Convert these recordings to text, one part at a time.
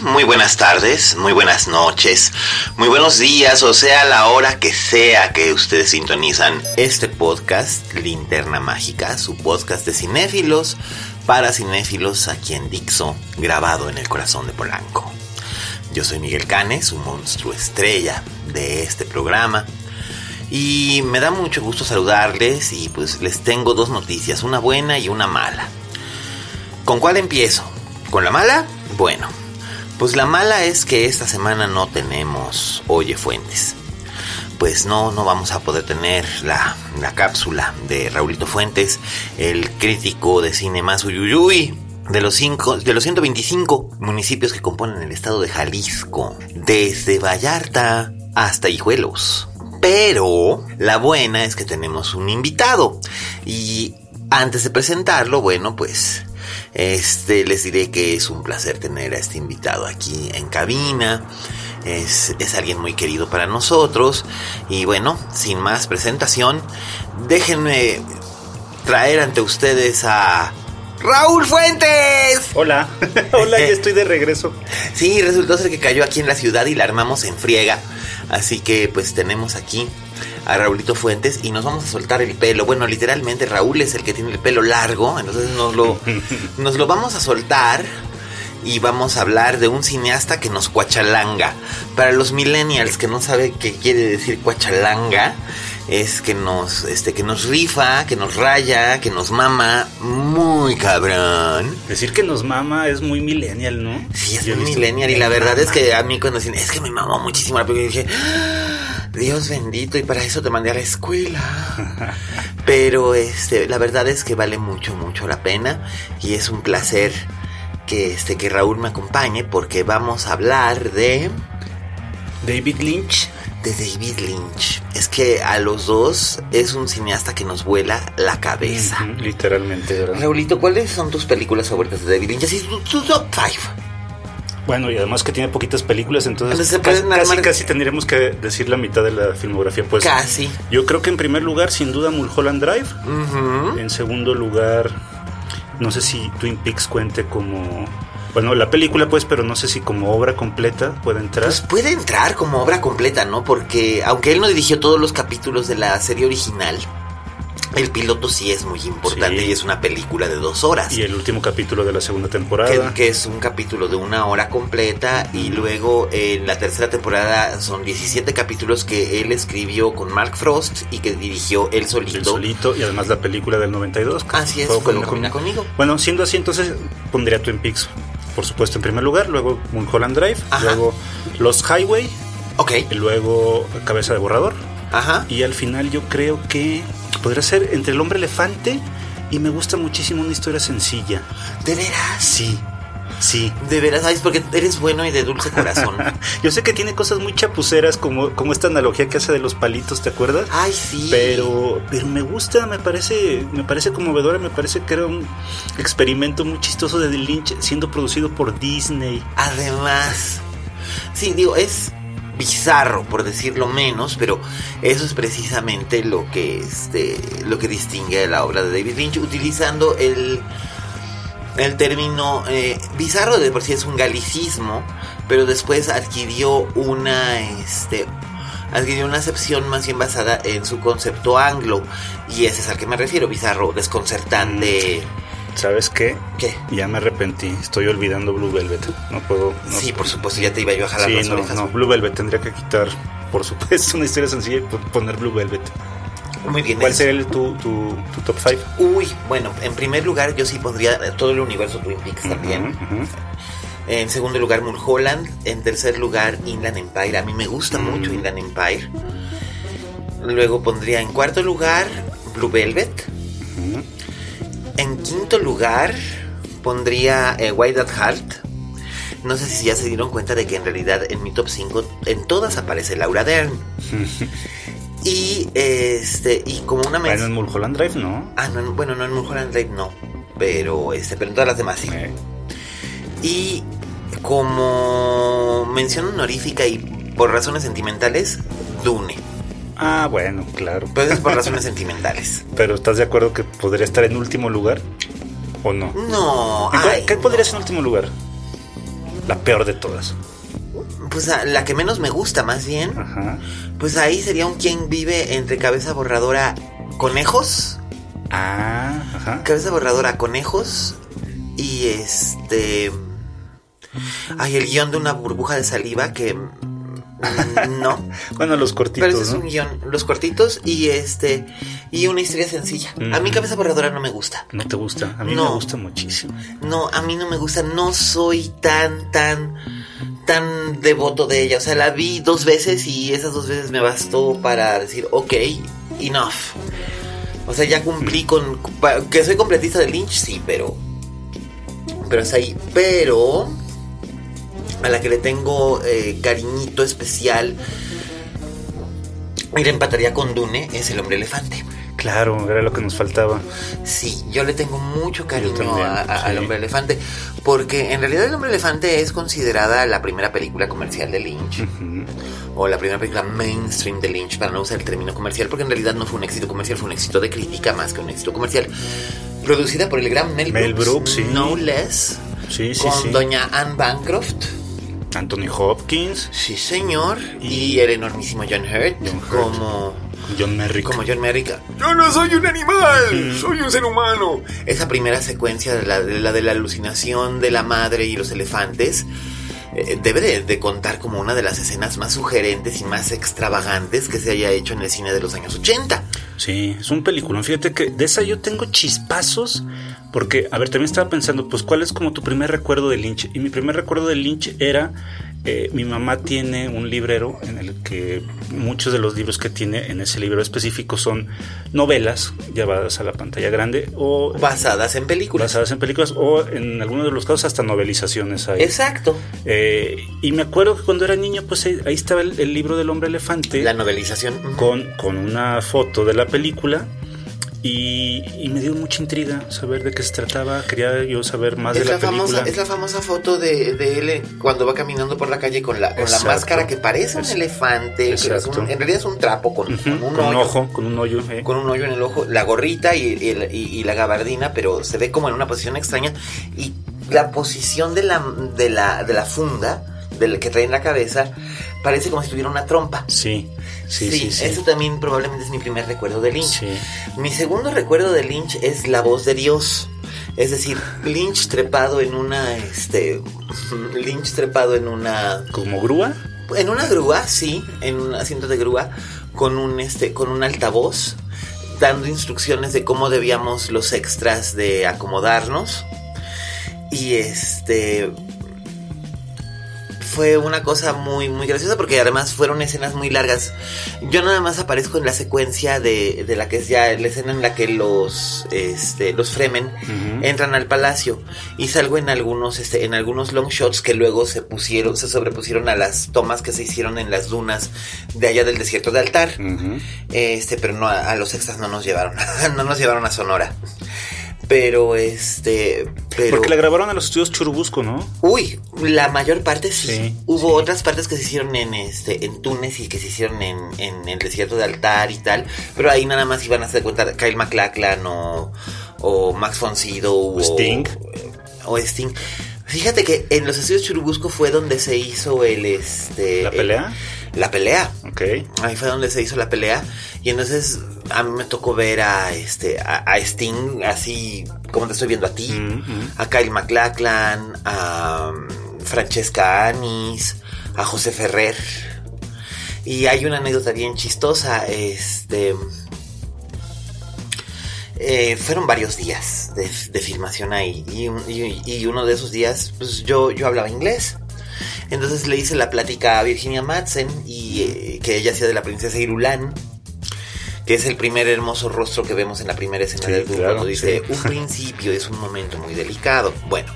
Muy buenas tardes, muy buenas noches, muy buenos días, o sea, la hora que sea que ustedes sintonizan este podcast, Linterna Mágica, su podcast de cinéfilos para cinéfilos aquí en Dixo, grabado en el corazón de Polanco. Yo soy Miguel Canes, su monstruo estrella de este programa. Y me da mucho gusto saludarles y pues les tengo dos noticias, una buena y una mala. ¿Con cuál empiezo? ¿Con la mala? Bueno, pues la mala es que esta semana no tenemos Oye Fuentes. Pues no, no vamos a poder tener la, la cápsula de Raulito Fuentes, el crítico de cine más uyuyuy de los, cinco, de los 125 municipios que componen el estado de Jalisco, desde Vallarta hasta Hijuelos. Pero la buena es que tenemos un invitado. Y antes de presentarlo, bueno, pues este les diré que es un placer tener a este invitado aquí en cabina. Es, es, alguien muy querido para nosotros. Y bueno, sin más presentación, déjenme traer ante ustedes a Raúl Fuentes. Hola, hola, ya estoy de regreso. Sí, resultó ser que cayó aquí en la ciudad y la armamos en friega. Así que pues tenemos aquí a Raulito Fuentes y nos vamos a soltar el pelo. Bueno, literalmente Raúl es el que tiene el pelo largo, entonces nos lo, nos lo vamos a soltar y vamos a hablar de un cineasta que nos cuachalanga. Para los millennials que no saben qué quiere decir cuachalanga, es que nos, este, que nos rifa, que nos raya, que nos mama, muy cabrón. Decir que nos mama es muy millennial, ¿no? Sí, es muy millennial y la verdad mama. es que a mí cuando dicen, es que me mamó muchísimo la película, dije, ¡Ah! Dios bendito, y para eso te mandé a la escuela. Pero este, la verdad es que vale mucho, mucho la pena y es un placer que, este, que Raúl me acompañe porque vamos a hablar de... David Lynch. De David Lynch. Es que a los dos es un cineasta que nos vuela la cabeza. Literalmente, ¿verdad? Raulito, ¿cuáles son tus películas favoritas de David Lynch? Así, tu, tu top five. Bueno, y además que tiene poquitas películas, entonces casi, casi, tendríamos que decir la mitad de la filmografía. Pues casi. Yo creo que en primer lugar, sin duda, Mulholland Drive. Uh -huh. En segundo lugar, no sé si Twin Peaks cuente como bueno, la película pues, pero no sé si como obra completa puede entrar. Pues puede entrar como obra completa, ¿no? Porque aunque él no dirigió todos los capítulos de la serie original, el piloto sí es muy importante sí. y es una película de dos horas. Y el último capítulo de la segunda temporada. Que, que es un capítulo de una hora completa y luego en la tercera temporada son 17 capítulos que él escribió con Mark Frost y que dirigió él solito. El solito y además la película del 92. Así es, fue lo combina conmigo. Bueno, siendo así entonces pondría Twin Peaks por supuesto en primer lugar, luego Mulholland Drive, Ajá. luego Los Highway, okay. y luego Cabeza de Borrador. Ajá. Y al final yo creo que podría ser entre El Hombre Elefante y me gusta muchísimo una historia sencilla. ¿De veras? Sí. Sí. De veras, ¿sabes? Porque eres bueno y de dulce corazón. Yo sé que tiene cosas muy chapuceras, como, como esta analogía que hace de los palitos, ¿te acuerdas? Ay, sí. Pero, pero me gusta, me parece, me parece conmovedora, me parece que era un experimento muy chistoso de Lynch siendo producido por Disney. Además, sí, digo, es bizarro por decirlo menos, pero eso es precisamente lo que este lo que distingue la obra de David Lynch utilizando el el término eh, bizarro de por sí es un galicismo, pero después adquirió una este adquirió una acepción más bien basada en su concepto anglo y ese es al que me refiero, bizarro, desconcertante. ¿Sabes qué? ¿Qué? Ya me arrepentí, estoy olvidando Blue Velvet. No puedo. No sí, por supuesto, ya te iba yo a jalar sí, las no, orejas. no, Blue Velvet tendría que quitar, por supuesto, una historia sencilla y poner Blue Velvet. Muy bien. ¿Cuál sería el- tu, tu, tu top 5? Uy, bueno, en primer lugar yo sí pondría todo el universo Twin Peaks también. En segundo lugar Mulholland. En tercer lugar Inland Empire. A mí me gusta mucho Inland Empire. Luego pondría en cuarto lugar Blue Velvet. En quinto lugar pondría eh, White at Heart. No sé si ya se dieron cuenta de que en realidad en mi top 5 en todas aparece Laura Dern. y este y como una Bueno, mención en Mulholland Drive, ¿no? Ah, no, en- bueno, no en Mulholland Drive no, pero este, pero en todas las demás sí. Y como mención honorífica y por razones sentimentales, Dune. Ah, bueno, claro. Pero es por razones sentimentales. Pero ¿estás de acuerdo que podría estar en último lugar? ¿O no? No, ¿En cuál- ay, ¿Qué no. podría ser en último lugar? La peor de todas. Pues a- la que menos me gusta, más bien. Ajá. Pues ahí sería un quien vive entre cabeza borradora conejos. Ah, ajá. Cabeza borradora conejos. Y este. Ay, el guion de una burbuja de saliva que. No. Bueno, los cortitos, Pero ese es un guion, los cortitos y este y una historia sencilla. A mí cabeza borradora no me gusta. ¿No te gusta? A mí No. me gusta muchísimo. No, a mí no me gusta. No soy tan tan tan devoto de ella. O sea, la vi dos veces y esas dos veces me bastó para decir, ok, enough. O sea, ya cumplí con que soy completista de Lynch, sí, pero pero es ahí. Pero a la que le tengo eh, cariñito especial le empataría con Dune es el hombre elefante. Claro, era lo que nos faltaba. Sí, yo le tengo mucho cariño también, a- a- al hombre elefante, porque en realidad el hombre elefante es considerada la primera película comercial de Lynch, o la primera película mainstream de Lynch, para no usar el término comercial, porque en realidad no fue un éxito comercial, fue un éxito de crítica más que un éxito comercial. Producida por el gran Mel Brooks, Mel Brooks, sí. no less, Sí, sí, con doña Anne Bancroft, Anthony Hopkins, sí señor, y, Y- el enormísimo John Hurt, John Hurt. como... John Merrick. Como John Merrick. Yo no soy un animal, soy un ser humano. Esa primera secuencia de la de la, de la alucinación de la madre y los elefantes eh, debe de, de contar como una de las escenas más sugerentes y más extravagantes que se haya hecho en el cine de los años 80. Sí, es un película. Fíjate que de esa yo tengo chispazos. Porque, a ver, también estaba pensando, pues, ¿cuál es como tu primer recuerdo de Lynch? Y mi primer recuerdo de Lynch era, eh, mi mamá tiene un librero en el que muchos de los libros que tiene en ese libro específico son novelas llevadas a la pantalla grande o Basadas en películas. basadas en películas o en algunos de los casos hasta novelizaciones hay. Exacto. Eh, y me acuerdo que cuando era niño, pues ahí, ahí estaba el, el libro del hombre elefante La novelización. con, con una foto de la película y, y me dio mucha intriga saber de qué se trataba. Quería yo saber más Es de la, la, famosa, película. es la famosa foto de, de él cuando va caminando por la calle con la, con la máscara que parece un Es- elefante, pero es un- en realidad es un trapo con, Ujú, con un con un hoyo. ojo, con un hoyo. eh. con un hoyo en el ojo, la gorrita y, y- y- y la gabardina, pero se ve como en una posición extraña. Y la posición de la, de la, de la funda del que trae en la cabeza parece como si tuviera una trompa. Sí, sí, sí. sí, eso también probablemente es mi primer recuerdo de Lynch. Sí. Mi segundo recuerdo de Lynch es la voz de Dios. Es decir, Lynch trepado en una, este, Lynch trepado en una, ¿Como grúa? en una grúa, sí, en un asiento de grúa, con un este, con un altavoz, dando instrucciones de cómo debíamos los extras de acomodarnos. Y este fue una cosa muy, muy graciosa porque además fueron escenas muy largas. Yo nada más aparezco en la secuencia de, de la que es ya la escena en la que los, este, los Fremen Ujú. entran al palacio y salgo en algunos, este, en algunos long shots que luego se pusieron, se sobrepusieron a las tomas que se hicieron en las dunas de allá del desierto de Altar. Ujú. Este, pero no, a, a los extras no nos llevaron, no nos llevaron a Sonora. Pero este, pero Porque la grabaron a los estudios Churubusco, ¿no? Uy, la mayor parte sí. Sí, Hubo sí. otras partes que se hicieron en este en Túnez y que se hicieron en, en el desierto de Altar y tal, pero ahí nada más iban a hacer cuenta Kyle MacLachlan o, o Max von Sydow o Sting. o Sting. Fíjate que en los estudios Churubusco fue donde se hizo el este ¿La el- pelea? La pelea. Ok. Ahí fue donde se hizo la pelea y entonces a mí me tocó ver a este a, a Sting así como te estoy viendo a ti, Mm, mm. a Kyle MacLachlan, a um, Francesca Anis, a José Ferrer. Y hay una anécdota bien chistosa, este Eh, fueron varios días de, de filmación ahí y, y- y uno de esos días pues yo, yo hablaba inglés. Entonces le hice la plática a Virginia Madsen y eh, que ella hacía de la princesa Irulan, que es el primer hermoso rostro que vemos en la primera escena Sí, del claro, cuando dice sí. un principio es un momento muy delicado. Bueno,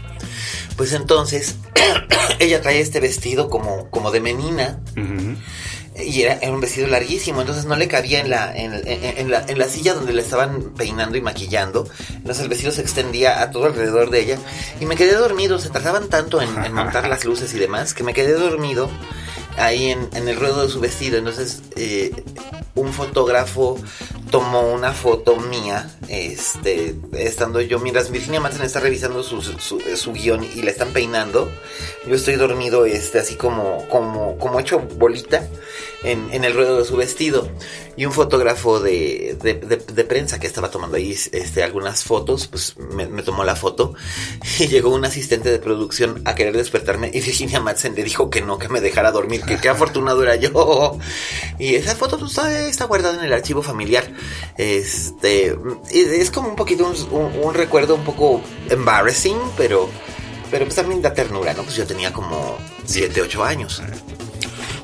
pues entonces ella trae este vestido como, como de menina. Y era, era un vestido larguísimo, entonces no le cabía en la, en, la, en la silla donde le estaban peinando y maquillando. Entonces el vestido se extendía a todo alrededor de ella. Y me quedé dormido, se tardaban tanto en, en montar las luces y demás, que me quedé dormido ahí en, en el ruedo de su vestido. Entonces eh, un fotógrafo tomó una foto mía, este, estando yo, mientras Virginia Madsen está revisando su, su, su guion y la están peinando, yo estoy dormido, este, así como, como, como hecho bolita en, en el ruedo de su vestido. Y un fotógrafo de, de, de- de prensa que estaba tomando ahí este, algunas fotos, pues me, me tomó la foto. Y llegó un asistente de producción a querer despertarme. Y Virginia Madsen le dijo que no, que me dejara dormir, que qué afortunado era yo. Y esa foto pues, está, guardada en el archivo familiar. Este es como un poquito un, un- un recuerdo un poco embarrassing, pero, pero pues también da ternura, ¿no? Pues yo tenía como 7, 8 años.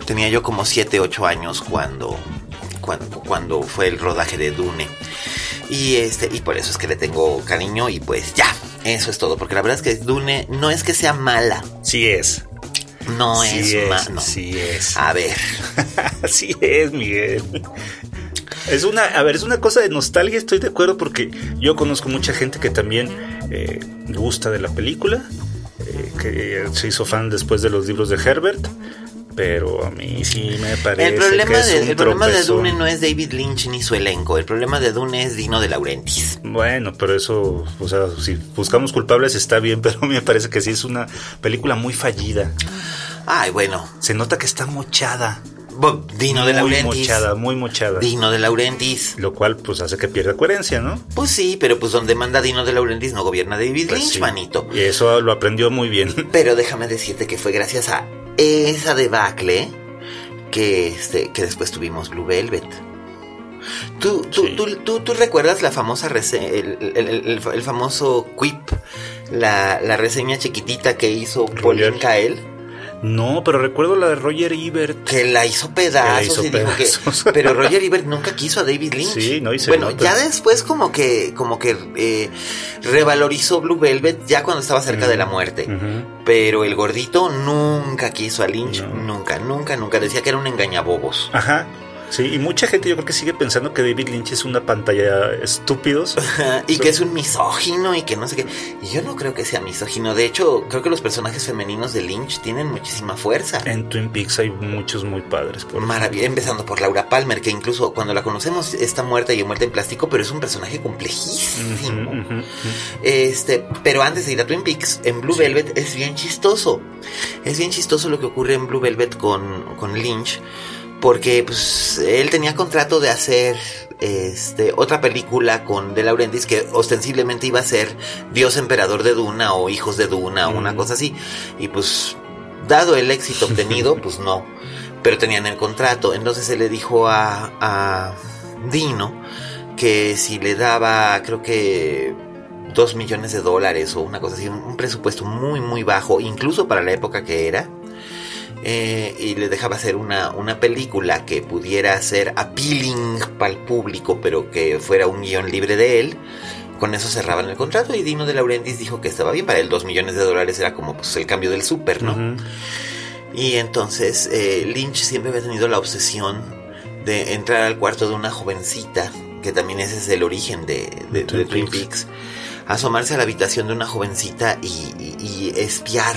Tenía yo como 7, 8 años cuando, cuando, cuando fue el rodaje de Dune. Y este, y por eso es que le tengo cariño y pues ya, eso es todo. Porque la verdad es que Dune no es que sea mala, Sí es. no sí es, es. mala. Sí es. A ver, Así es, Miguel. Es una, a ver, es una cosa de nostalgia, estoy de acuerdo porque yo conozco mucha gente que también eh, gusta de la película, eh, que se hizo fan después de los libros de Herbert, pero a mí sí me parece el problema, que es de, un el problema de. Dune no es David Lynch ni su elenco. El problema de Dune es Dino de Laurentiis. Bueno, pero eso, o sea, si buscamos culpables está bien, pero me parece que sí es una película muy fallida. Ay, bueno, Se nota que está mochada. Dino de muy Laurentiis. mochada, muy mochada. Dino de Laurentiis. Lo cual pues hace que pierda coherencia, ¿no? Pues sí, pero pues donde manda Dino de Laurentiis no gobierna David Pues Lynch, sí. manito. Y eso lo aprendió muy bien. Pero déjame decirte que fue gracias a esa debacle que, este, que después tuvimos Blue Velvet. ¿Tú, tú, Sí. tú, tú, tú recuerdas la famosa rese- el, el- el- el- el famoso quip, la, la reseña chiquitita que hizo Pauline. Kael? No, pero recuerdo la de Roger Ebert. Que la hizo pedazos hizo y dijo que. Pero Roger Ebert nunca quiso a David Lynch. Sí, no, se Bueno, nota. ya después como que, como que eh, revalorizó Blue Velvet ya cuando estaba cerca de la muerte. Pero el gordito nunca quiso a Lynch, No. nunca, nunca, nunca. Decía que era un engañabobos. Ajá. Sí, y mucha gente yo creo que sigue pensando que David Lynch es una pantalla estúpidos. y que es un misógino y que no sé qué. Y yo no creo que sea misógino. De hecho, creo que los personajes femeninos de Lynch tienen muchísima fuerza. En Twin Peaks hay muchos muy padres. Por Maravilla, empezando por Laura Palmer, que incluso cuando la conocemos está muerta y muerta en plástico, pero es un personaje complejísimo. Este, pero antes de ir a Twin Peaks, en Blue Velvet es bien chistoso. Es bien chistoso lo que ocurre en Blue Velvet con, con Lynch. Porque pues él tenía contrato de hacer este otra película con De Laurentiis que ostensiblemente iba a ser Dios Emperador de Duna o Hijos de Duna o una Mm. cosa así. Y pues dado el éxito obtenido, pues no. Pero tenían el contrato. Entonces se le dijo a, a Dino que si le daba, creo que dos millones de dólares o una cosa así, un, un presupuesto muy, muy bajo, incluso para la época que era. Eh, y le dejaba hacer una, una película que pudiera ser appealing para el público, pero que fuera un guion libre de él. Con eso cerraban el contrato y Dino de Laurentiis dijo que estaba bien. Para él, dos millones de dólares era como pues, el cambio del súper, ¿no? Y entonces eh, Lynch siempre había tenido la obsesión de entrar al cuarto de una jovencita, que también ese es el origen de, de- de Twin Peaks. Peaks, asomarse a la habitación de una jovencita y, y- y espiar,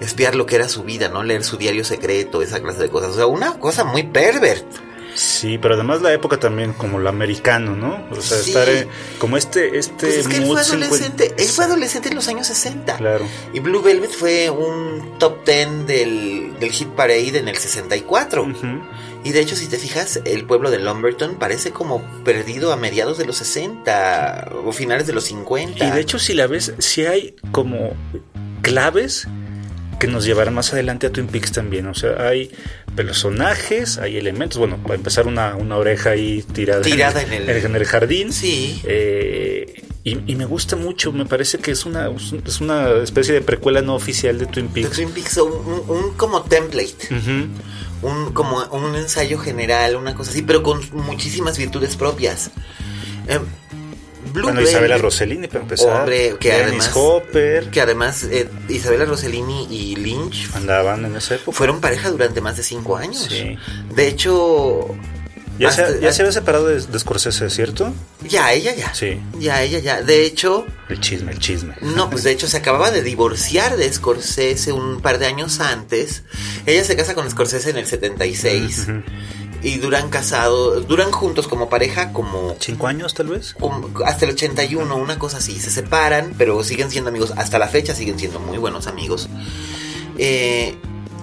espiar lo que era su vida, ¿no? Leer su diario secreto, esa clase de cosas. O sea, una cosa muy pervert. Sí, pero además la época también como lo americano, ¿no? O sea, Sí. estar eh, como este este Pues es que él fue 50 adolescente, él fue adolescente en los años 60. Claro. Y Blue Velvet fue un top 10 del, del Hit Parade en el 64. Ujú. Y de hecho, si te fijas, el pueblo de Lumberton parece como perdido a mediados de los 60 o finales de los 50. Y de hecho, si la ves, si hay como claves que nos llevará más adelante a Twin Peaks también. O sea, hay personajes, hay elementos. Bueno, para empezar, una, una oreja ahí tirada, tirada en, el, en, el, jardín. Sí. Eh, y, me gusta mucho, me parece que es una, es una especie de precuela no oficial de Twin Peaks. Twin Peaks, un, como template. un, como un ensayo general, una cosa así, pero con muchísimas virtudes propias. Eh, Blue bueno, Isabella Rossellini para empezar. Hombre, que además, Hopper. Que además eh, Isabella Rossellini y Lynch andaban en esa época. Fueron pareja durante más de cinco años. Sí. De hecho, ya, se, ya se había separado de, de, Scorsese, ¿cierto? Ya, ella ya. Sí. Ya, ella ya. De hecho... El chisme, el chisme. No, pues de hecho se acababa de divorciar de Scorsese un par de años antes. Ella se casa con Scorsese en el 76. Y duran casados, duran juntos como pareja como... ¿Cinco años tal vez? hasta el 81, una cosa así. Se separan, pero siguen siendo amigos. Hasta la fecha siguen siendo muy buenos amigos. Eh,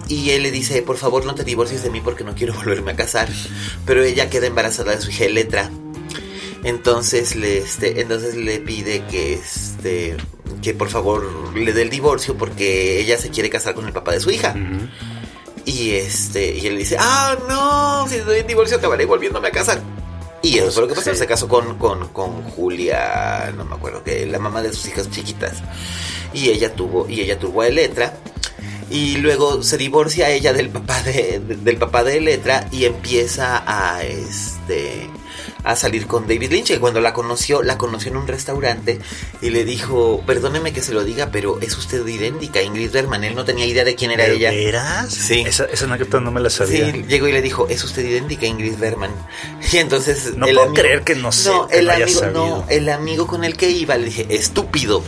y él le dice, por favor no te divorcies de mí porque no quiero volverme a casar. Pero ella queda embarazada de su hija Letra. Entonces le, este, entonces le pide que, este, que por favor le dé el divorcio porque ella se quiere casar con el papá de su hija. Y este, y él dice, ah, no, si doy el divorcio acabaré volviéndome a casar. Y eso fue lo que pasó. Se casó con, con, con Julia, no me acuerdo que, la mamá de sus hijas chiquitas. Y ella tuvo, y ella tuvo a Letra y luego se divorcia ella del papá de, del papá de Letra y empieza a este a salir con David Lynch. Que cuando la conoció la conoció en un restaurante y le dijo perdóneme que se lo diga pero es usted idéntica Ingrid Bergman él no tenía idea de quién era ella. ¿Eras? sí. Esa, esa anécdota no me la sabía. Sí llegó y le dijo es usted idéntica Ingrid Bergman y entonces no puedo creer que no sé no el amigo no el amigo con el que iba le dije estúpido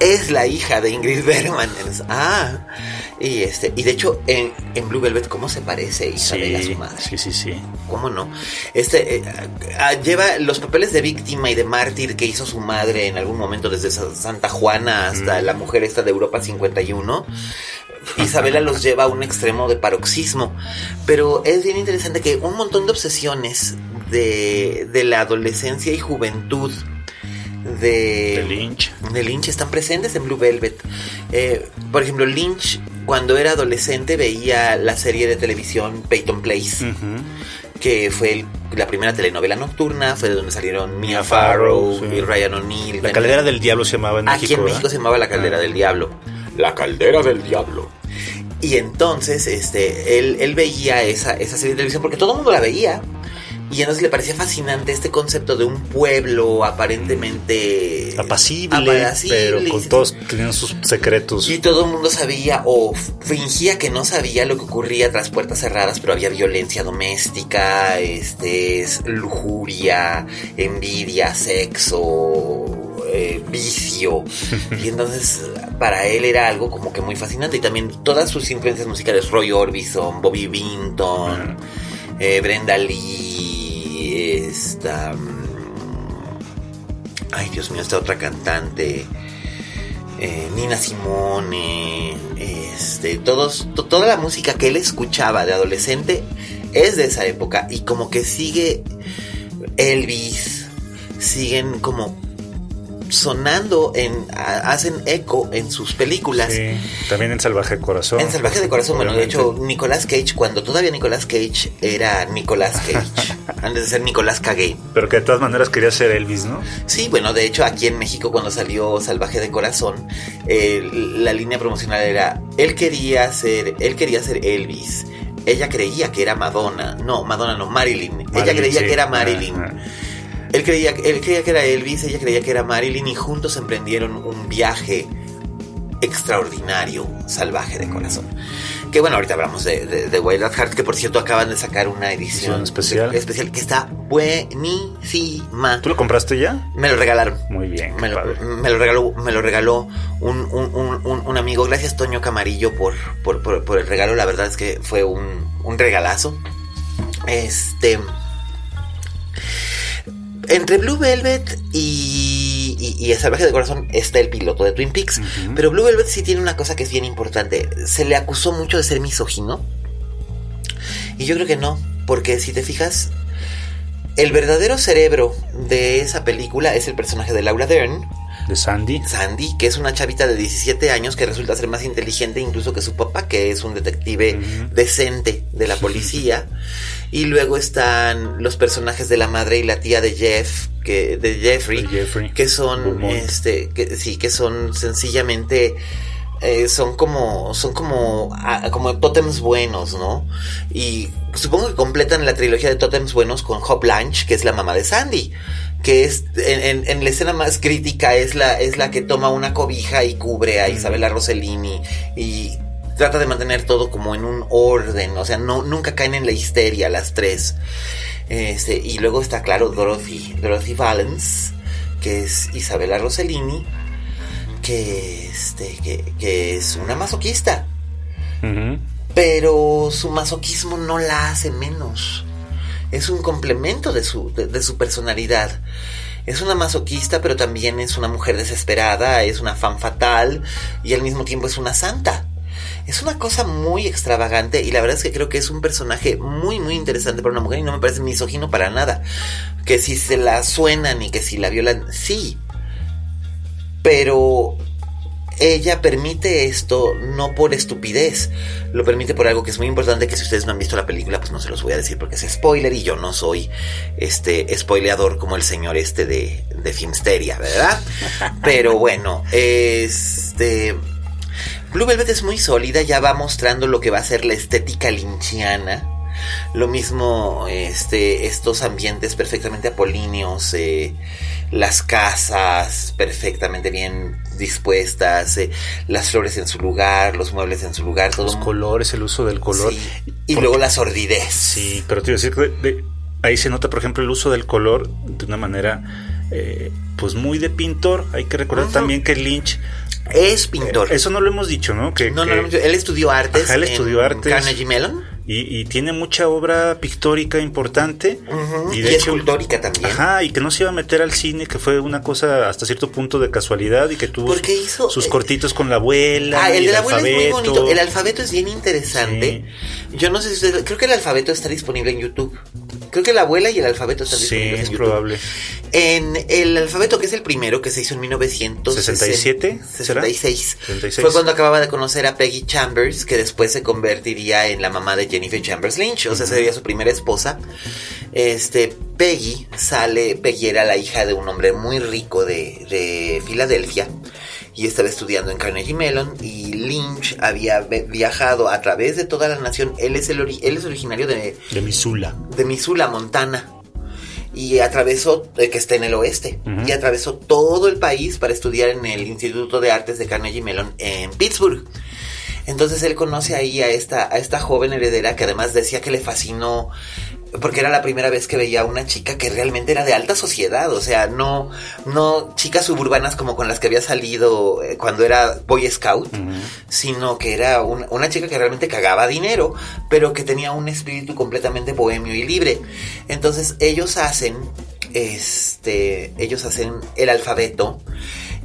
es la hija de Ingrid Bergman. Ah, y este, y de hecho, en, en Blue Velvet, ¿cómo se parece Isabel a su madre? Sí, sí, sí. ¿Cómo no? Este eh, ah, lleva los papeles de víctima y de mártir que hizo su madre en algún momento, desde Santa Juana hasta mm. la mujer esta de Europa 51. Isabela los lleva a un extremo de paroxismo. Pero es bien interesante que un montón de obsesiones de, de la adolescencia y juventud de, Lynch. de Lynch están presentes en Blue Velvet. Eh, por ejemplo, Lynch cuando era adolescente veía la serie de televisión Peyton Place, que fue la primera telenovela nocturna, fue de donde salieron Mia Farrow y Ryan O'Neill. La Caldera del Diablo se llamaba en México. Aquí en México se llamaba La Caldera ah. del Diablo. La Caldera del Diablo. Y entonces, este, él, él veía esa, esa serie de televisión porque todo el mundo la veía. Y entonces le parecía fascinante este concepto de un pueblo aparentemente apacible, pero con todos tenían sus secretos. Y todo el mundo sabía o fingía que no sabía lo que ocurría tras puertas cerradas, pero había violencia doméstica, este, lujuria, envidia, sexo, eh, vicio. y entonces para él era algo como que muy fascinante. Y también todas sus influencias musicales, Roy Orbison, Bobby Vinton, eh, Brenda Lee esta... Mm, ay, Dios mío, esta otra cantante. Eh, Nina Simone, este, todos, toda la música que él escuchaba de adolescente es de esa época y como que sigue Elvis, siguen como sonando en hacen eco en sus películas. también en Salvaje de Corazón. En Salvaje de Corazón, bueno, de hecho Nicolas Cage cuando todavía Nicolas Cage era Nicolas Cage, antes de ser Nicolas Cage. Pero que de todas maneras quería ser Elvis, ¿no? Sí, bueno, de hecho aquí en México cuando salió Salvaje de Corazón, la línea promocional era él quería ser él quería ser Elvis. Ella creía que era Madonna, no, Madonna no, Marilyn. Ella creía que era Marilyn. Él creía, él creía que era Elvis, ella creía que era Marilyn y juntos emprendieron un viaje extraordinario, salvaje de corazón. Que bueno, ahorita hablamos de, de, Wild at Heart, que por cierto acaban de sacar una edición especial. especial que está buenísima. ¿Tú lo compraste ya? Me lo regalaron. Muy bien. Me, lo, regaló, me lo regaló un, un, amigo. Gracias, Toño Camarillo, por, por, por, el regalo. La verdad es que fue un, un regalazo. Este entre Blue Velvet y, y, El Salvaje de Corazón está el piloto de Twin Peaks. Pero Blue Velvet sí tiene una cosa que es bien importante. Se le acusó mucho de ser misógino. Y yo creo que no, porque si te fijas, el verdadero cerebro de esa película es el personaje de Laura Dern. De Sandy. Sandy, que es una chavita de 17 años que resulta ser más inteligente incluso que su papá, que es un detective decente de la policía. Y luego están los personajes de la madre y la tía de Jeff, que, de Jeffrey, que son, este, que, sí, que son sencillamente eh, son como son como ah, como tótems buenos, ¿no? Y supongo que completan la trilogía de tótems buenos con Hop Blanche, que es la mamá de Sandy, que es en, en, la escena más crítica es la es la que toma una cobija y cubre a Isabella Rossellini y trata de mantener todo como en un orden, o sea, no nunca caen en la histeria las tres. Este, y luego está claro Dorothy, Dorothy Valens, que es Isabella Rossellini que, este, que, es una masoquista. Pero su masoquismo no la hace menos. Es un complemento de su, de, su personalidad. Es una masoquista, pero también es una mujer desesperada, es una fan fatal y al mismo tiempo es una santa. Es una cosa muy extravagante y la verdad es que creo que es un personaje muy muy interesante para una mujer y no me parece misógino para nada. Que si se la suenan y que si la violan, sí, pero ella permite esto no por estupidez, lo permite por algo que es muy importante, que si ustedes no han visto la película, pues no se los voy a decir porque es spoiler y yo no soy este spoileador como el señor este de, de Filmsteria, ¿verdad? Pero bueno, este... Blue Velvet es muy sólida, ya va mostrando lo que va a ser la estética linchiana lo mismo, este, estos ambientes perfectamente apolíneos, eh, las casas perfectamente bien dispuestas, eh, las flores en su lugar, los muebles en su lugar, todo. Los colores, el uso del color. Y luego la sordidez. Sí, pero te decir que ahí se nota, por ejemplo, el uso del color de una manera, eh, pues muy de pintor. Hay que recordar también que Lynch es pintor. eso no lo hemos dicho, ¿no? Que, no, no, él estudió artes. él estudió artes. Carnegie Mellon. Y, tiene mucha obra pictórica importante. y, de escultórica también. Ajá, y que no se iba a meter al cine, que fue una cosa hasta cierto punto de casualidad y que tuvo sus eh, cortitos con la abuela. Ah, el, de la abuela es muy bonito. El alfabeto es bien interesante. Yo no sé si ustedes. Creo que el alfabeto está disponible en YouTube. Creo que la abuela y el alfabeto están disponibles en YouTube. es probable. En el alfabeto, que es el primero, que se hizo en 1967. 66. Fue cuando acababa de conocer a Peggy Chambers, que después se convertiría en la mamá de Jennifer Chambers Lynch, o sea, sería su primera esposa. Este, Peggy sale, Peggy era la hija de un hombre muy rico de, de Filadelfia y estaba estudiando en Carnegie Mellon y Lynch había viajado a través de toda la nación. Él es, el él es originario de... De Missoula. De Missoula, Montana. Y atravesó, eh, que está en el oeste, y atravesó todo el país para estudiar en el Instituto de Artes de Carnegie Mellon en Pittsburgh. Entonces él conoce ahí a esta, a esta joven heredera que además decía que le fascinó porque era la primera vez que veía a una chica que realmente era de alta sociedad, o sea, no, no chicas suburbanas como con las que había salido eh, cuando era Boy Scout, sino que era una chica que realmente cagaba dinero, pero que tenía un espíritu completamente bohemio y libre. Entonces ellos hacen, este, ellos hacen el alfabeto,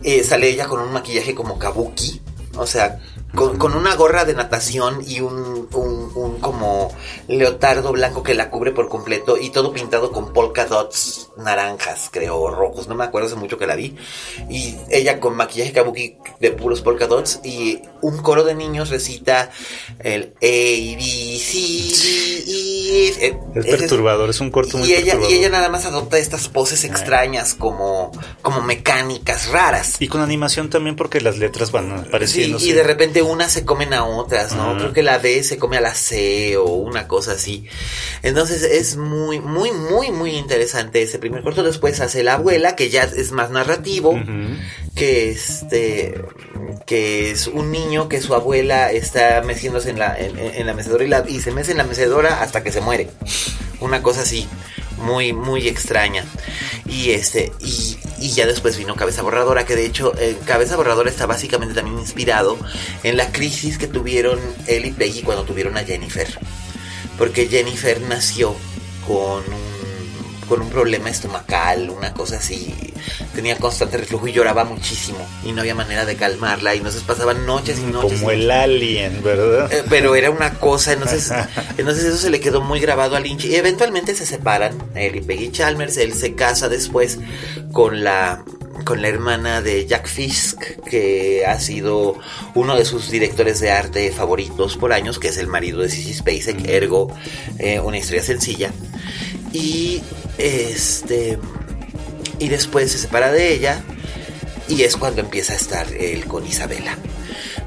eh, sale ella con un maquillaje como kabuki, o sea, con, una gorra de natación y un, un, como leotardo blanco que la cubre por completo y todo pintado con polka dots naranjas, creo, rojos, no me acuerdo hace mucho que la vi. Y ella con maquillaje kabuki de puros polka dots y un coro de niños recita el A, B, C, D, E. Es perturbador, es un corto muy y ella, Y ella nada más adopta estas poses extrañas como, como mecánicas raras. Y con animación también porque las letras van apareciendo. y de repente unas se comen a otras, ¿no? Creo que la D se come a la C o una cosa así. Entonces es muy, muy, muy, muy interesante ese primer corto. Después hace La abuela, que ya es más narrativo, que este, que es un niño que su abuela está meciéndose en la, en, la mecedora y, la, y se mece en la mecedora hasta que se muere. Una cosa así muy, muy extraña. Y este, y, ya después vino Cabeza Borradora, que de hecho eh, Cabeza Borradora está básicamente también inspirado en la crisis que tuvieron él y Peggy cuando tuvieron a Jennifer. Porque Jennifer nació con con un problema estomacal, una cosa así. Tenía constante reflujo y lloraba muchísimo y no había manera de calmarla y entonces pasaban noches y noches. Como y el alien, ¿verdad? eh, pero era una cosa, entonces, entonces eso se le quedó muy grabado a Lynch y eventualmente se separan, él y Peggy Chalmers, él se casa después con la con la hermana de Jack Fisk, que ha sido uno de sus directores de arte favoritos por años, que es el marido de Sissy Spacek, ergo eh, una historia sencilla. Y este y después se separa de ella y es cuando empieza a estar él con Isabela.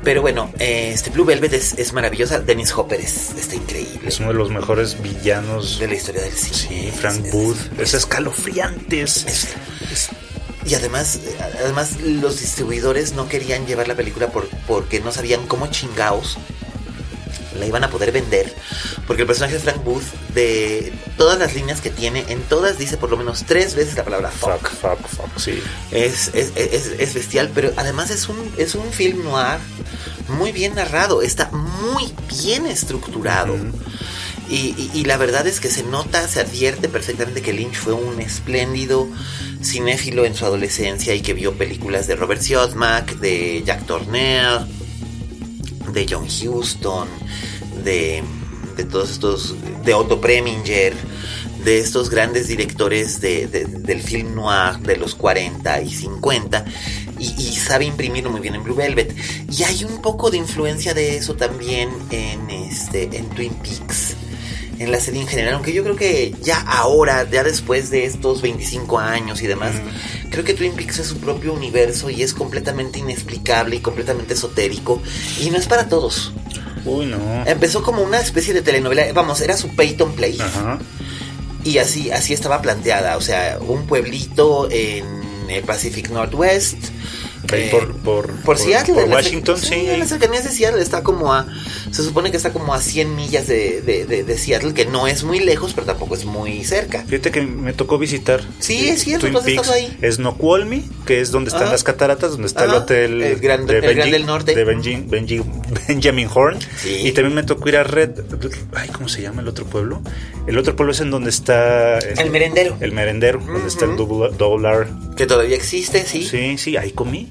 Pero bueno, este Blue Velvet es, es maravillosa. Dennis Hopper es, está increíble. Es uno de los mejores villanos de la historia del cine. Sí, Frank es- Booth. es- Es, escalofriantes. es- es- y además, además los distribuidores no querían llevar la película por, porque no sabían cómo chingaos la iban a poder vender. Porque el personaje de Frank Booth, de todas las líneas que tiene, en todas dice por lo menos tres veces la palabra fuck. Fuck, fuck, fuck, sí. Es, es, es- es bestial, pero además es un, es un film noir muy bien narrado, está muy bien estructurado. y, y- y la verdad es que se nota, se advierte perfectamente que Lynch fue un espléndido cinéfilo en su adolescencia y que vio películas de Robert Siodmak, de Jack Turner, de John Huston, de, de todos estos, de Otto Preminger, de estos grandes directores de- de- del film noir de los 40 y 50 y, sabe imprimirlo muy bien en Blue Velvet. Y hay un poco de influencia de eso también en, este, en Twin Peaks. En la serie en general, aunque yo creo que ya ahora, ya después de estos 25 años y demás, creo que Twin Peaks es su propio universo y es completamente inexplicable y completamente esotérico. Y no es para todos. Uy, no. Empezó como una especie de telenovela, vamos, era su Peyton Place. Ajá. Y así, así estaba planteada, o sea, un pueblito en el Pacific Northwest. Eh, por, por, por Seattle, por en las- Washington, sí. en las cercanías de Seattle está como a, se supone que está como a 100 millas de, de- de- de Seattle, que no es muy lejos, pero tampoco es muy cerca. Fíjate que me tocó visitar. Sí, es cierto, Twin Peaks. ahí. Es Snoqualmie, que es donde están las cataratas, donde está el hotel el Gran- el Gran del Norte. de Benji- Benji- Benjamin Horn. Sí. Y también me tocó ir a Red. Ay, ¿cómo se llama el otro pueblo? El otro pueblo es en donde está. El merendero. El merendero, donde está el. Double, Double R. Que todavía existe, sí. Sí, sí, ahí comí.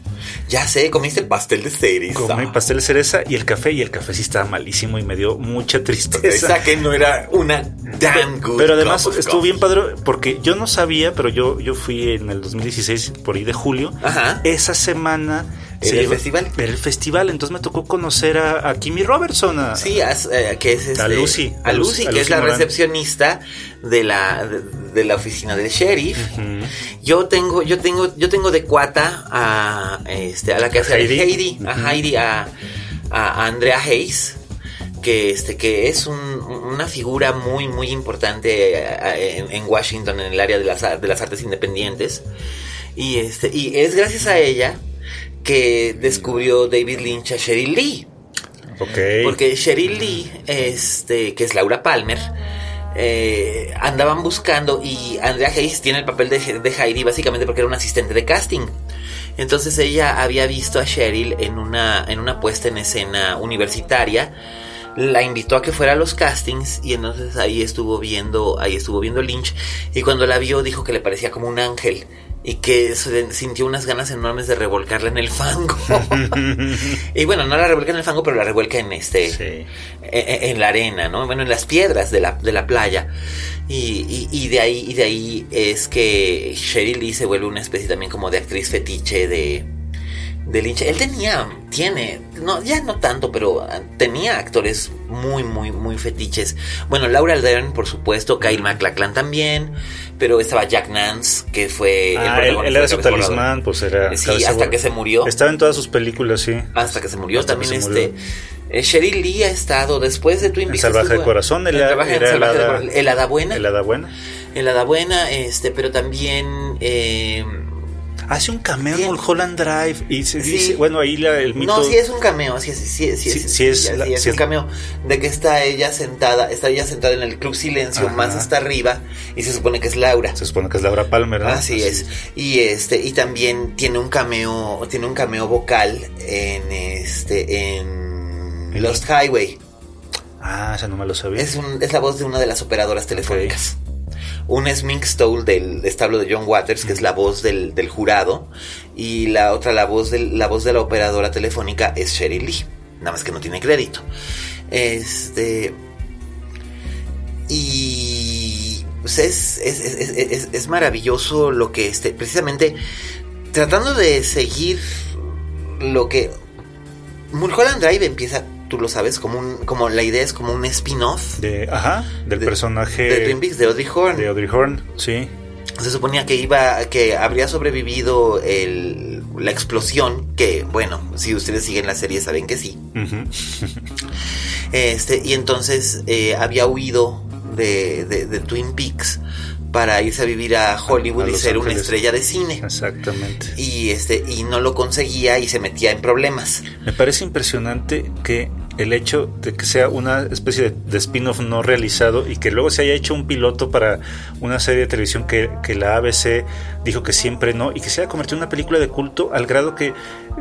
Ya sé, comiste el pastel de cereza. Comí pastel de cereza y el café. Y el café sí estaba malísimo y me dio mucha tristeza. Esa que no era una damn good Pero además estuvo bien padre porque yo no sabía, pero yo, yo fui en el 2016 por ahí de julio. Ajá. Esa semana ¿Era el festival? Era el festival, entonces me tocó conocer a, a Kimmy Robertson. a- Sí, eh, que es este, A Lucy. A Lucy, A que Lucy es la recepcionista de la, de, de la oficina del sheriff. Yo tengo, yo tengo, yo tengo de cuata a este, a la que hace Heidi. Heidi, a Heidi, a, a Andrea Hayes. Que, este, que es un- una figura muy muy importante eh, en, en Washington en el área de las, de las artes independientes y este y es gracias a ella que descubrió David Lynch a Sheryl Lee porque Sheryl Lee, este, que es Laura Palmer, eh, andaban buscando y Andrea Hayes tiene el papel de, de Heidi básicamente porque era un asistente de casting. Entonces ella había visto a Sheryl en una, en una puesta en escena universitaria. La invitó a que fuera a los castings y entonces ahí estuvo viendo, ahí estuvo viendo Lynch y cuando la vio dijo que le parecía como un ángel y que se- sintió unas ganas enormes de revolcarla en el fango. y bueno, no la revuelca en el fango, pero la revuelca en este Sí. en, en la arena, ¿no? Bueno, en las piedras de la, de la playa. Y, y- y de ahí, y de ahí es que Sheryl Lee se vuelve una especie también como de actriz fetiche de, de Lynch. Él tenía, tiene, no, ya no tanto, pero ah, tenía actores muy, muy, muy fetiches. Bueno, Laura Dern, por supuesto, Kyle MacLachlan también, pero estaba Jack Nance, que fue Ah, él, protagonista él era su talismán, pues era. Sí, hasta que se murió. Estaba en todas sus películas, sí. Hasta que se murió. Hasta También se este. eh, Sheryl Lee ha estado después de Twin Peaks. Salvaje de Corazón, el, Salvaje- el Salvaje hada- Corazón, el hada buena. El hada buena. El hada buena, este, pero también. eh, Hace un cameo en. Mulholland Drive y se Sí. dice, bueno, ahí la- el mito. no, sí es un cameo, sí, sí, sí, sí, es un cameo de que está ella sentada, está ella sentada en el Club Silencio, Ajá. más hasta arriba, y se supone que es Laura. Se supone que es Laura Palmer, ¿no? Así es. Y este, y también tiene un cameo, tiene un cameo vocal en este, en ¿En Lost Highway. Ah, esa no me lo sabía. Es, un- es la voz de una de las operadoras telefónicas. Una es Mink Stoll del establo de John Waters, que es la voz del, del jurado, y la otra, la voz, del, la voz de la operadora telefónica, es Sherry Lee, nada más que no tiene crédito. Este. Y. Pues es, es, es, es, es maravilloso lo que este. Precisamente tratando de seguir lo que. Mulholland Drive empieza tú lo sabes, como un, como la idea es como un spin-off. De, ajá, del de, personaje de Twin Peaks, de Audrey Horn. De Audrey Horn, sí. Se suponía que iba, que habría sobrevivido el, la explosión, que bueno, si ustedes siguen la serie saben que sí. Uh -huh. este, y entonces eh, había huido de, de, de Twin Peaks para irse a vivir a Hollywood a y ser Ángeles. una estrella de cine. Exactamente. Y este y no lo conseguía y se metía en problemas. Me parece impresionante que el hecho de que sea una especie de, de spin-off no realizado y que luego se haya hecho un piloto para una serie de televisión que, que, la ABC dijo que siempre no y que se haya convertido en una película de culto al grado que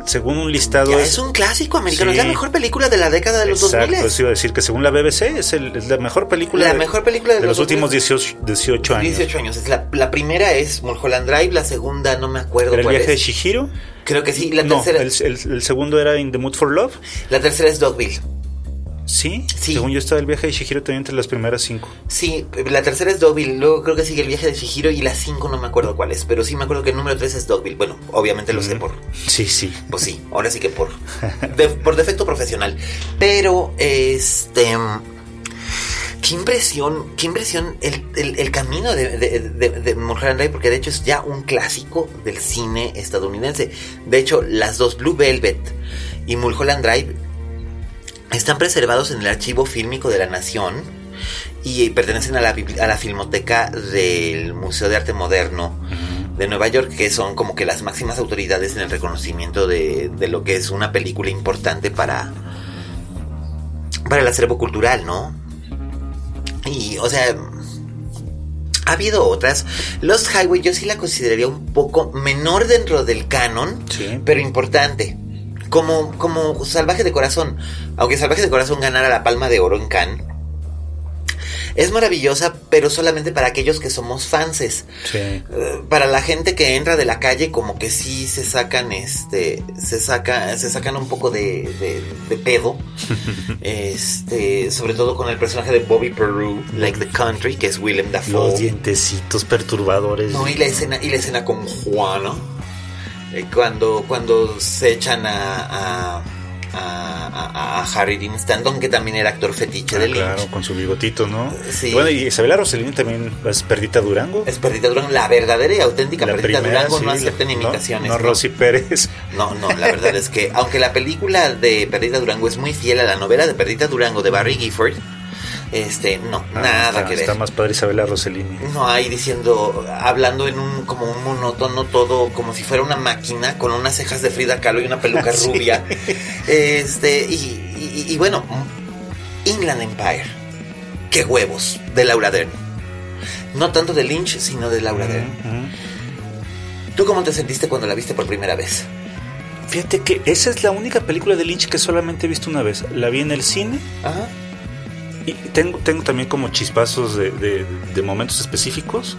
según un listado ya es, es, un clásico americano sí. es la mejor película de la década de los Exacto, 2000 eso iba a decir que según la BBC es, el, es la mejor película la mejor película de, de los, los, últimos 18, 18 años 18 años es la, la, primera es Mulholland Drive la segunda no me acuerdo ¿Era cuál el viaje es. de Shihiro creo que sí la no, tercera el, el, el segundo era In the Mood for Love la tercera es Dogville ¿Sí? ¿Sí? Según yo estaba el viaje de Shihiro también entre las primeras cinco. Sí, la tercera es Dogville, luego creo que sigue el viaje de Shihiro y la cinco no me acuerdo cuál es, pero sí me acuerdo que el número tres es Dogville. Bueno, obviamente lo mm. sé por... Sí, sí. Pues sí, ahora sí que por... De, por defecto profesional. Pero, este... Qué impresión, qué impresión el, el, el camino de, de, de, de Mulholland Drive, porque de hecho es ya un clásico del cine estadounidense. De hecho, las dos, Blue Velvet y Mulholland Drive, están preservados en el archivo fílmico de la Nación y pertenecen a la, a la filmoteca del Museo de Arte Moderno de Nueva York, que son como que las máximas autoridades en el reconocimiento de, de, lo que es una película importante para, para el acervo cultural, ¿no? Y, o sea, ha habido otras. Lost Highway yo sí la consideraría un poco menor dentro del canon, sí. pero importante como, como Salvaje de Corazón. Aunque Salvaje de Corazón ganara la palma de oro en Cannes. Es maravillosa, pero solamente para aquellos que somos fanses. Sí. Uh, para la gente que entra de la calle, como que sí se sacan, este, se saca, se sacan un poco de, de, de pedo. este, sobre todo con el personaje de Bobby Peru, Like the Country, que es Willem Dafoe. Los dientecitos perturbadores. No, y la escena, y la escena con Juana cuando, cuando se echan a, a, a, a Harry Dean Stanton, que también era actor fetiche ah, de Lynch. Claro, con su bigotito, ¿no? Sí. Y bueno, y Isabela Rossellini también es Perdita Durango. Es Perdita Durango, la verdadera y auténtica la Perdita primera, Durango, sí, no acepten no, imitaciones. No, no, Rosy Pérez. No, no, la verdad es que, aunque la película de Perdita Durango es muy fiel a la novela de Perdita Durango de Barry Gifford, este, no, Ah, nada está, que ver. Está más padre Isabela Rossellini. No, ahí diciendo, hablando en un como un monótono todo, como si fuera una máquina, con unas cejas de Frida Kahlo y una peluca Sí. rubia. Este, y, y, y bueno, England Empire. Qué huevos, de Laura Dern. No tanto de Lynch, sino de Laura Dern. ¿Tú cómo te sentiste cuando la viste por primera vez? Fíjate que esa es la única película de Lynch que solamente he visto una vez. La vi en el cine Ajá. Y tengo, tengo también como chispazos de, de- de momentos específicos.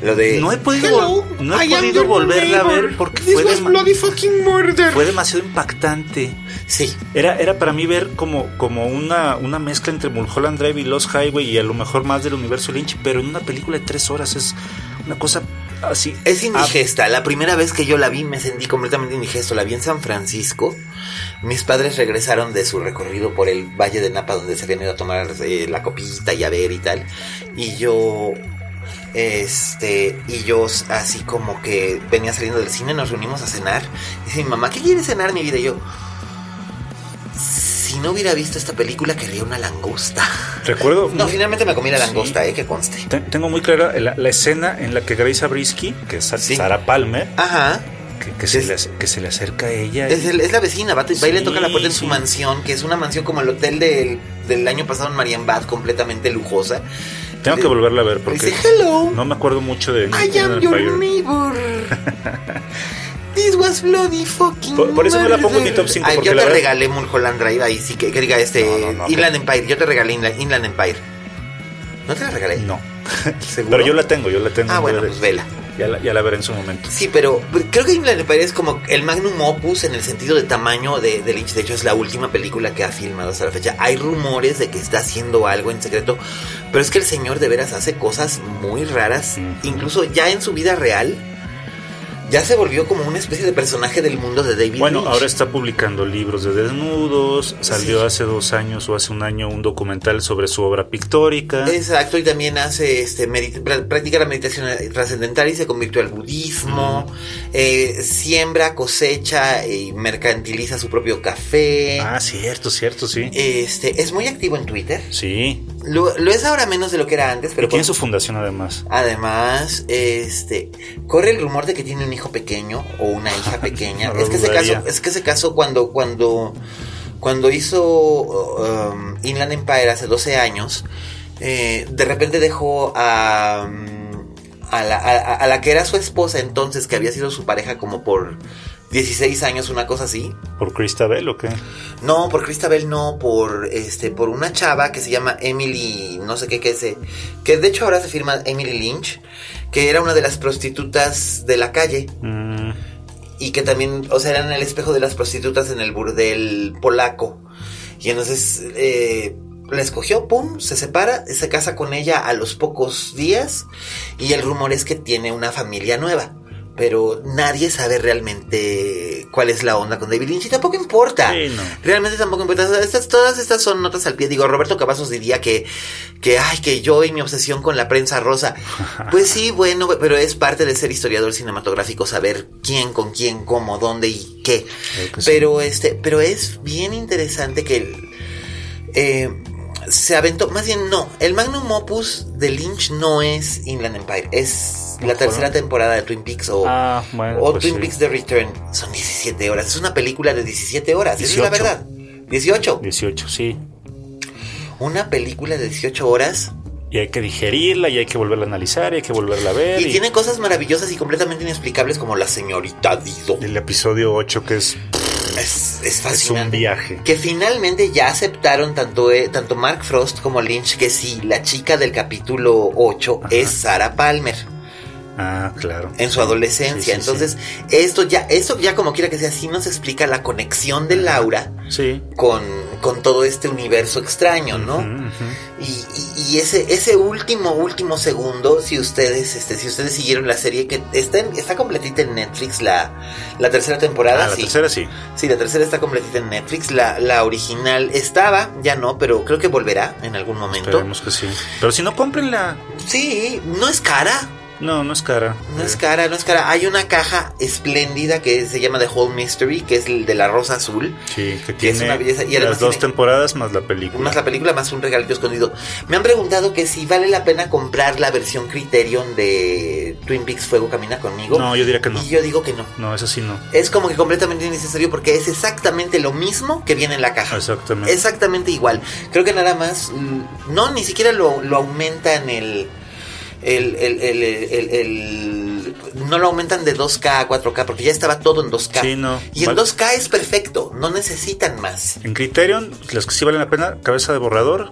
Lo de. No he podido, Hello, no he podido volverla a ver porque This fue, was dema- bloody fucking murder. fue demasiado impactante. Sí, Era, era para mí ver como, como una, una mezcla entre Mulholland Drive y Lost Highway y a lo mejor más del universo Lynch, pero en una película de tres horas es una cosa así. Es indigesta. La primera vez que yo la vi me sentí completamente indigesto. La vi en San Francisco. Mis padres regresaron de su recorrido por el Valle de Napa donde se habían ido a tomar eh, la copita y a ver y tal. Y yo... Este, y yo así como que venía saliendo del cine, nos reunimos a cenar. Y dice mi mamá, ¿qué quieres cenar, mi vida? Y yo, si no hubiera visto esta película, querría una langosta. Recuerdo. No, muy- finalmente me comí la Sí. langosta, eh, que conste. te- Tengo muy clara la, la escena en la que Grace Abrisky, que es Sí. Sarah Palmer, Ajá. que, que se Es- le, ace- que se le acerca a ella. Es, y- el- es la vecina, va, va y le Sí, toca la puerta en su sí. mansión, que es una mansión como el hotel del, del año pasado en Marienbad, completamente lujosa. Tengo que volverla a ver porque Dice, hello, no me acuerdo mucho de I am your neighbor. This was bloody fucking Por- por eso no la pongo en mi top cinco, Ay, porque yo la te verdad- regalé Mulholland Drive, ahí sí que, que diga este No, no, no, Inland Empire, yo te regalé Inla- Inland Empire. ¿No te la regalé? No. Pero yo la tengo, yo la tengo. Ah, bueno, pues vela. Ya la, ya la veré en su momento. Sí, pero creo que Inland Empire es como el magnum opus en el sentido de tamaño de, de, Lynch. De hecho, es la última película que ha filmado hasta la fecha. Hay rumores de que está haciendo algo en secreto, pero es que el señor de veras hace cosas muy raras, incluso ya en su vida real ya se volvió como una especie de personaje del mundo de David Bueno, ahora está publicando libros de desnudos, salió hace dos años o hace un año un documental sobre su obra pictórica. Exacto, y también hace, este, practica la meditación trascendental y se convirtió al budismo, eh, siembra, cosecha y mercantiliza su propio café. Ah, cierto, cierto, sí. Este, es muy activo en Twitter. Sí. Lo, es ahora menos de lo que era antes, pero... Y tiene su fundación además. Además, este, corre el rumor de que tiene un hijo pequeño o una hija pequeña. es, que se casó, es que se casó cuando, cuando, cuando hizo um, Inland Empire hace 12 años. Eh, de repente dejó a, um, a, la, a, la que era su esposa entonces, que había sido su pareja como por 16 años, una cosa así. ¿Por Cristabel o qué? No, por Cristabel no, por este, por una chava que se llama Emily, no sé qué, qué sé, que de hecho ahora se firma Emily Lynch que era una de las prostitutas de la calle. Mm. Y que también, o sea, eran el espejo de las prostitutas en el burdel polaco. Y entonces eh, la escogió, pum, se separa, se casa con ella a los pocos días. Y el rumor es que tiene una familia nueva pero nadie sabe realmente cuál es la onda con David Lynch y tampoco importa. Realmente tampoco importa. Estas, todas estas son notas al pie. Digo, Roberto Cavazos diría que, que, ay, que yo y mi obsesión con la prensa rosa. Pues sí, bueno, pero es parte de ser historiador cinematográfico saber quién, con quién, cómo, dónde y qué. Pero este, pero es bien interesante que eh, se aventó, más bien no, el magnum opus de Lynch no es Inland Empire, es la tercera temporada de Twin Peaks o, ah, pues Twin Peaks The Return son 17 horas. Es una película de 17 horas, esa es la verdad. 18. 18, sí. Una película de 18 horas. Y hay que digerirla, y hay que volverla a analizar, y hay que volverla a ver. Y, tiene cosas maravillosas y completamente inexplicables como la señorita Dido. El episodio 8 que es... Es, es fascinante. Es un viaje. Que finalmente ya aceptaron tanto, eh, tanto Mark Frost como Lynch que sí, la chica del capítulo 8 es Sarah Palmer. Ah, claro. En su adolescencia. Entonces, esto ya, esto ya como quiera que sea, sí nos explica la conexión de Laura sí. con, con todo este universo extraño, ¿no? Y, y, ese, ese último, último segundo, si ustedes, este, si ustedes siguieron la serie, que está, está completita en Netflix, la, la tercera temporada. Ah, la tercera sí. Sí, la tercera está completita en Netflix. La, la original estaba, ya no, pero creo que volverá en algún momento. Esperemos que sí. Pero si no, cómprenla. Sí, no es cara. No, no es cara. No es cara, no es cara. Hay una caja espléndida que se llama The Whole Mystery, que es el de la rosa azul. Sí, que tiene es una belleza. Y las dos temporadas más la película. Más la película, más un regalito escondido. Me han preguntado que si vale la pena comprar la versión Criterion de Twin Peaks Fuego Camina Conmigo. No, yo diría que no. Y yo digo que no. No, eso sí no. Es como que completamente innecesario porque es exactamente lo mismo que viene en la caja. Exactamente. Exactamente igual. Creo que nada más, mm, no, ni siquiera lo, lo aumenta en el el, el, el, no lo aumentan de 2K a 4K porque ya estaba todo en 2K. Y en 2K es perfecto, no necesitan más. En Criterion, las que sí valen la pena, cabeza de borrador,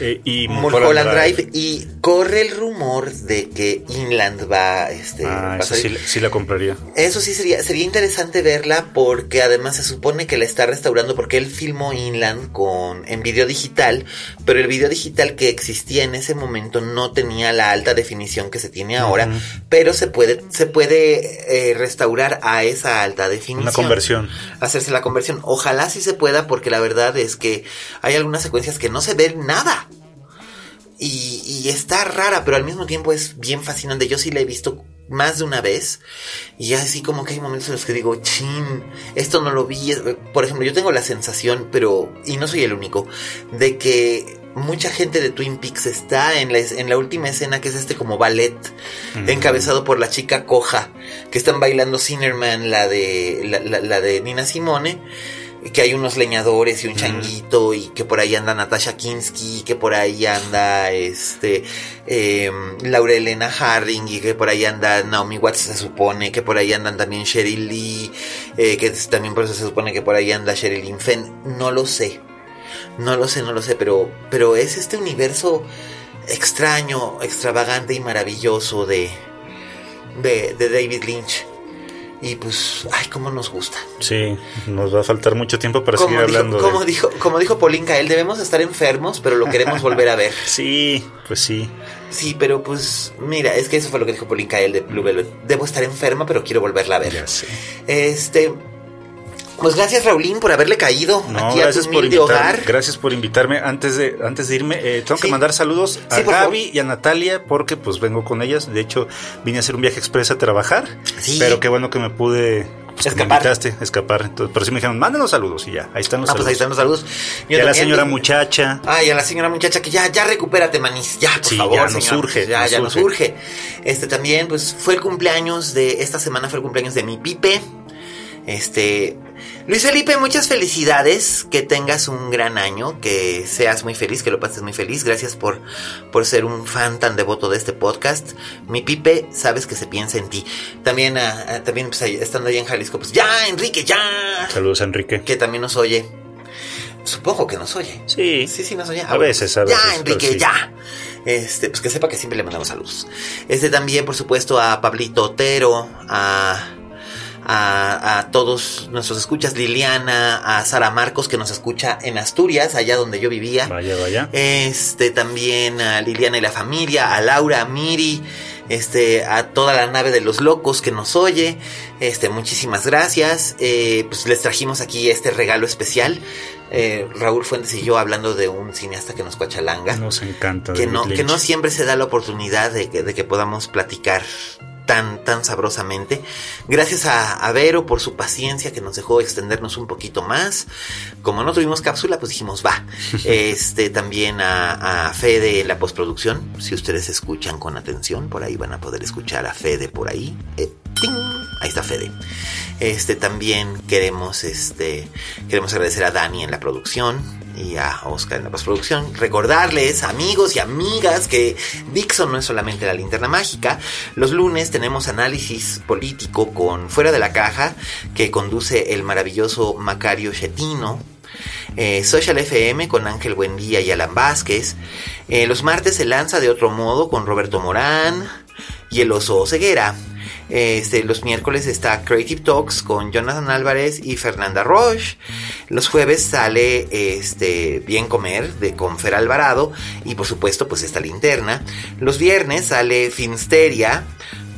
eh, y Mulholland Drive. Y corre el rumor de que Inland va, este, ah, sí, la compraría. Eso sí sería, sería interesante verla porque además se supone que la está restaurando porque él filmó Inland con, en video digital, pero el video digital que existía en ese momento no tenía la alta definición que se tiene ahora, pero se puede, se puede eh, restaurar a esa alta definición. Una conversión. Hacerse la conversión. Ojalá sí se pueda porque la verdad es que hay algunas secuencias que no se ven nada. Y, está rara, pero al mismo tiempo es bien fascinante. Yo sí la he visto más de una vez. Y así como que hay momentos en los que digo, chin, esto no lo vi. Por ejemplo, yo tengo la sensación, pero, y no soy el único, de que mucha gente de Twin Peaks está en la, en la última escena, que es este como ballet, encabezado por la chica coja, que están bailando Sinnerman, la de, la de Nina Simone que hay unos leñadores y un changuito y que por ahí anda Natasha Kinsky, que por ahí anda este eh, Laura Elena Harding y que por ahí anda Naomi Watts se supone, que por ahí andan también Sheryl Lee, eh, que también por eso se supone que por ahí anda Sheryl Fenn, no lo sé, no lo sé, no lo sé, pero, pero es este universo extraño, extravagante y maravilloso de, de, de David Lynch. Y pues, ay, cómo nos gusta. Sí, nos va a faltar mucho tiempo para seguir hablando. Como, dijo, como dijo Pauline Kael, debemos estar enfermos, pero lo queremos volver a ver. Sí, pues sí. Sí, pero pues, mira, es que eso fue lo que dijo Pauline Kael de Blue Velvet. Debo estar enferma, pero quiero volverla a ver. Ya sé. Este, pues gracias, Raulín, por haberle caído No, aquí a tu humilde hogar. Gracias por invitarme. Antes de, antes de irme, eh, tengo Sí. que mandar saludos a Sí, Gaby y a Natalia porque pues vengo con ellas. De hecho, vine a hacer un viaje express a trabajar. Sí. Pero qué bueno que me pude pues, me Escapar. invitaste a escapar. Entonces, pero sí me dijeron, mándenos saludos y ya, ahí están los Ah, pues ahí están los saludos. y a la señora muchacha. Ay, a la señora muchacha que ya, ya recupérate, manis. Ya, por Sí, favor. ya nos señora. urge, Ya, nos ya nos urge. urge. Este también, pues, fue el cumpleaños de. Esta semana fue el cumpleaños de mi Pipe. Este. Luis Felipe, muchas felicidades. Que tengas un gran año. Que seas muy feliz, que lo pases muy feliz. Gracias por, por ser un fan tan devoto de este podcast. Mi Pipe, sabes que se piensa en ti. También, ah, ah, también pues, ahí- estando allá en Jalisco, pues ya, Enrique, ya. Saludos, Enrique. Que también nos oye. Supongo que nos oye. Sí. Sí, sí, nos oye. A veces, a veces, Ya, Enrique, sí. ya. Este, pues que sepa que siempre le mandamos saludos. Este también, por supuesto, a Pablito Otero, a, a, a todos nuestros escuchas, Liliana, a Sara Marcos, que nos escucha en Asturias, allá donde yo vivía. Vaya, vaya. Este, también a Liliana y la familia, a Laura, a Miri, este, a toda la nave de los locos que nos oye. Este, muchísimas gracias. Eh, pues les trajimos aquí este regalo especial. Eh, Raúl Fuentes y yo hablando de un cineasta que nos cuachalanga. Nos encanta. que no, Lynch. que no siempre se da la oportunidad de que, de que podamos platicar tan, tan sabrosamente. Gracias a, a Vero por su paciencia que nos dejó extendernos un poquito más. Como no tuvimos cápsula, pues dijimos va. Este también a, a Fede en la postproducción. Si ustedes escuchan con atención, por ahí van a poder escuchar a Fede por ahí. Eh, ¡ting! Ahí está Fede. Este también queremos este queremos agradecer a Dani en la producción y a Oscar en la postproducción. Recordarles, amigos y amigas, que Dixon no es solamente la linterna mágica. Los lunes tenemos análisis político con Fuera de la Caja, que conduce el maravilloso Macario Chetino. Eh, Social FM con Ángel Buendía y Alan Vázquez. Eh, los martes se lanza de otro modo con Roberto Morán y el oso Ceguera. Este, los miércoles está Creative Talks con Jonathan Álvarez y Fernanda Roche. Los jueves sale este, Bien Comer de con Fer Alvarado y por supuesto pues esta linterna. Los viernes sale Finsteria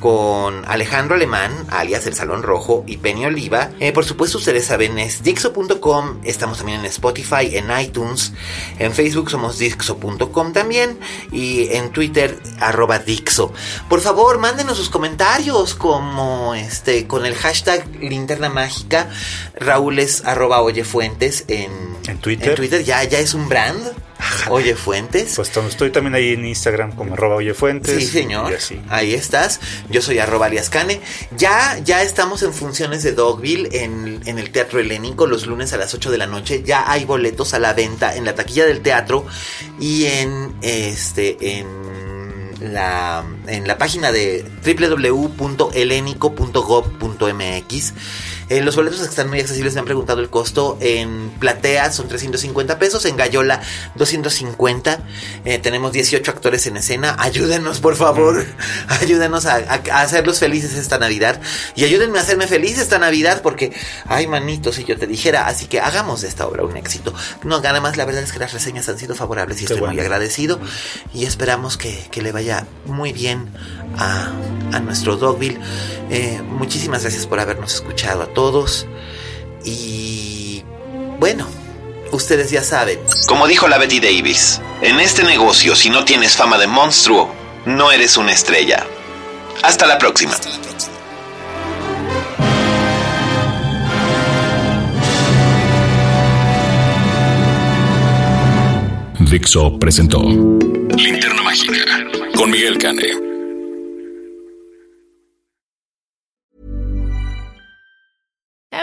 con Alejandro Alemán, alias El Salón Rojo, y Penny Oliva. Eh, por supuesto, ustedes saben, es Dixo.com. Estamos también en Spotify, en iTunes. En Facebook somos Dixo.com también. Y en Twitter, arroba Dixo. Por favor, mándenos sus comentarios como este con el hashtag Linterna Mágica. Raúl es arroba Oye Fuentes en, ¿En Twitter? En Twitter ya, ya es un brand. Oye Fuentes. Pues estoy también ahí en Instagram como arroba oyefuentes. Sí, señor. Ahí estás. Yo soy arroba alias Cane. Ya, ya estamos en funciones de Dogville en, en el Teatro Helénico los lunes a las 8 de la noche. Ya hay boletos a la venta en la taquilla del teatro y en este en la en la página de www.helenico.gov.mx. Eh, los boletos están muy accesibles, me han preguntado el costo. En platea son 350 pesos, en Gallola 250. Eh, tenemos 18 actores en escena. Ayúdenos, por favor. Ayúdenos a, a- a hacerlos felices esta Navidad. Y ayúdenme a hacerme feliz esta Navidad porque, ay, manito, si yo te dijera. Así que hagamos de esta obra un éxito. No, nada más, la verdad es que las reseñas han sido favorables y Qué estoy muy agradecido. Y esperamos que, que le vaya muy bien a, a nuestro Dogville. Eh, muchísimas gracias por habernos escuchado a todos. Y bueno, ustedes ya saben. Como dijo la Betty Davis, en este negocio si no tienes fama de monstruo, no eres una estrella. Hasta la próxima. Dixo presentó Linterna Mágica con Miguel Cane.